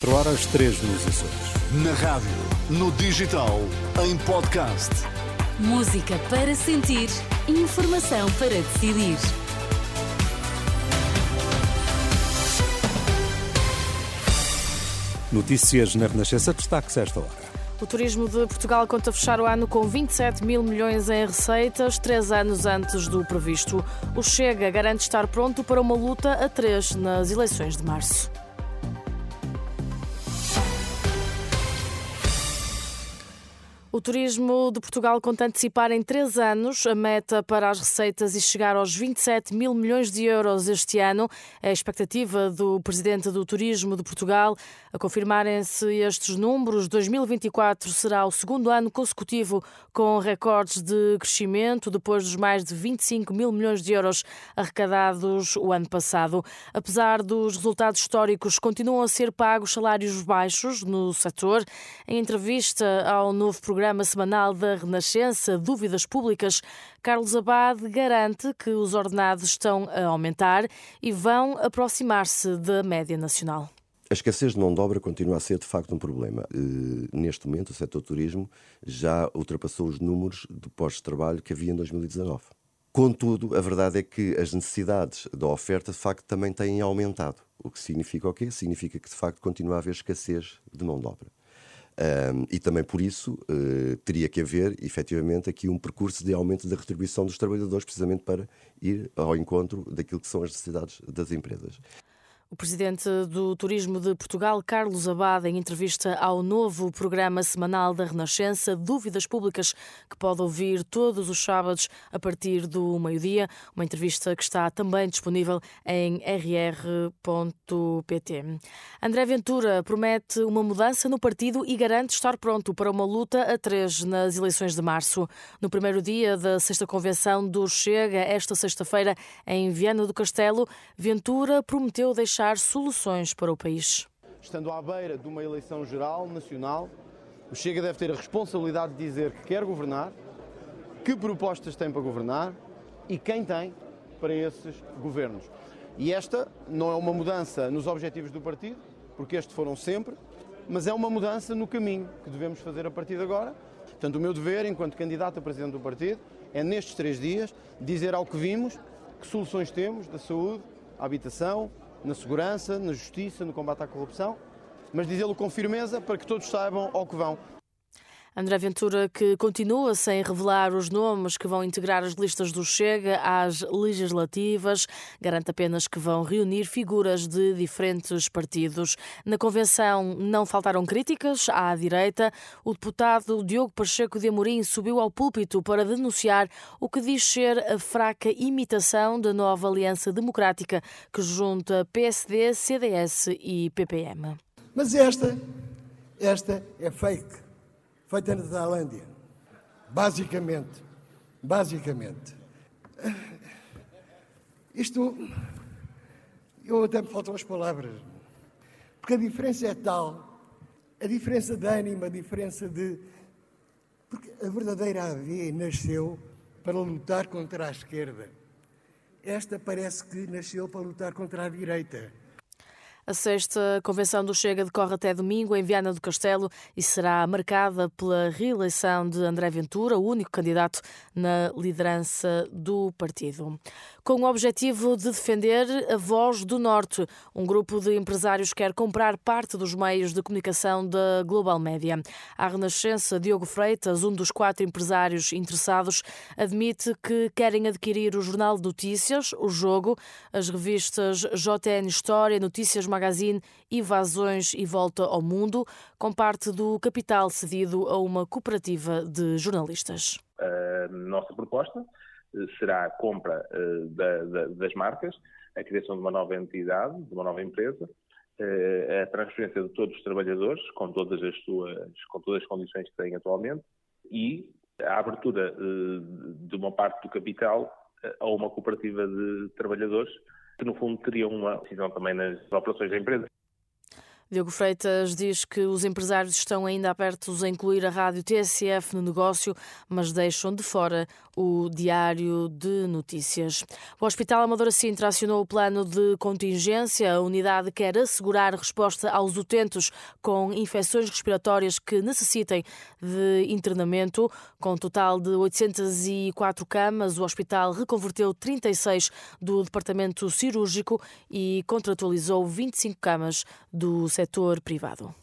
4 horas 3 nos Açores. Na rádio, no digital, em podcast. Música para sentir, informação para decidir. Notícias na Renascença, destaques a esta hora. O turismo de Portugal conta fechar o ano com 27 mil milhões em receitas, três anos antes do previsto. O Chega garante estar pronto para uma luta a três nas eleições de março. O turismo de Portugal conta antecipar em três anos a meta para as receitas e chegar aos 27 mil milhões de euros este ano. É a expectativa do presidente do Turismo de Portugal. A confirmarem-se estes números, 2024 será o segundo ano consecutivo com recordes de crescimento, depois dos mais de 25 mil milhões de euros arrecadados o ano passado. Apesar dos resultados históricos, continuam a ser pagos salários baixos no setor. Em entrevista ao novo programa, programa semanal da Renascença, Dúvidas Públicas, Carlos Abade garante que os ordenados estão a aumentar e vão aproximar-se da média nacional. A escassez de mão de obra continua a ser de facto um problema. Neste momento, o setor turismo já ultrapassou os números de postos de trabalho que havia em 2019. Contudo, a verdade é que as necessidades da oferta de facto também têm aumentado. O que significa o quê? Significa que de facto continua a haver escassez de mão de obra. Um, e também por isso uh, teria que haver, efetivamente, aqui um percurso de aumento da retribuição dos trabalhadores, precisamente para ir ao encontro daquilo que são as necessidades das empresas. O presidente do Turismo de Portugal, Carlos Abad, em entrevista ao novo programa semanal da Renascença, Dúvidas Públicas, que pode ouvir todos os sábados a partir do meio-dia. Uma entrevista que está também disponível em rr.pt. André Ventura promete uma mudança no partido e garante estar pronto para uma luta a três nas eleições de março. No primeiro dia da sexta convenção do Chega, esta sexta-feira, em Viana do Castelo, Ventura prometeu deixar achar soluções para o país. Estando à beira de uma eleição geral, nacional, o Chega deve ter a responsabilidade de dizer que quer governar, que propostas tem para governar e quem tem para esses governos. E esta não é uma mudança nos objetivos do partido, porque estes foram sempre, mas é uma mudança no caminho que devemos fazer a partir de agora. Portanto, o meu dever, enquanto candidato a presidente do partido, é nestes três dias dizer ao que vimos que soluções temos da saúde, à habitação, na segurança, na justiça, no combate à corrupção, mas dizê-lo com firmeza para que todos saibam ao que vão. André Ventura, que continua sem revelar os nomes que vão integrar as listas do Chega às legislativas, garante apenas que vão reunir figuras de diferentes partidos. Na convenção não faltaram críticas à direita. O deputado Diogo Pacheco de Amorim subiu ao púlpito para denunciar o que diz ser a fraca imitação da nova Aliança Democrática que junta PSD, CDS e PPM. Mas esta, esta é fake feita na Tailândia. Basicamente. Basicamente. Isto. Eu até me faltam as palavras. Porque a diferença é tal. A diferença de ânimo, a diferença de. Porque a verdadeira AV nasceu para lutar contra a esquerda. Esta parece que nasceu para lutar contra a direita. A sexta convenção do Chega decorre até domingo em Viana do Castelo e será marcada pela reeleição de André Ventura, o único candidato na liderança do partido. Com o objetivo de defender a voz do Norte, um grupo de empresários quer comprar parte dos meios de comunicação da Global Média. A Renascença, Diogo Freitas, um dos quatro empresários interessados, admite que querem adquirir o Jornal de Notícias, o Jogo, as revistas JN História, Notícias e Vazões e Volta ao Mundo, com parte do capital cedido a uma cooperativa de jornalistas. A nossa proposta eh, será a compra eh, da, da, das marcas, a criação de uma nova entidade, de uma nova empresa, eh, a transferência de todos os trabalhadores, com todas as suas, com todas as condições que têm atualmente, e a abertura de uma parte do capital a uma cooperativa de trabalhadores que no fundo teriam uma decisão também nas operações da empresa. Diogo Freitas diz que os empresários estão ainda abertos a incluir a rádio TSF no negócio, mas deixam de fora o Diário de Notícias. O Hospital Amadora Sintra acionou o plano de contingência. A unidade quer assegurar resposta aos utentes com infecções respiratórias que necessitem de internamento. Com um total de 804 camas, o hospital reconverteu 36 do departamento cirúrgico e contratualizou 25 camas do setor privado.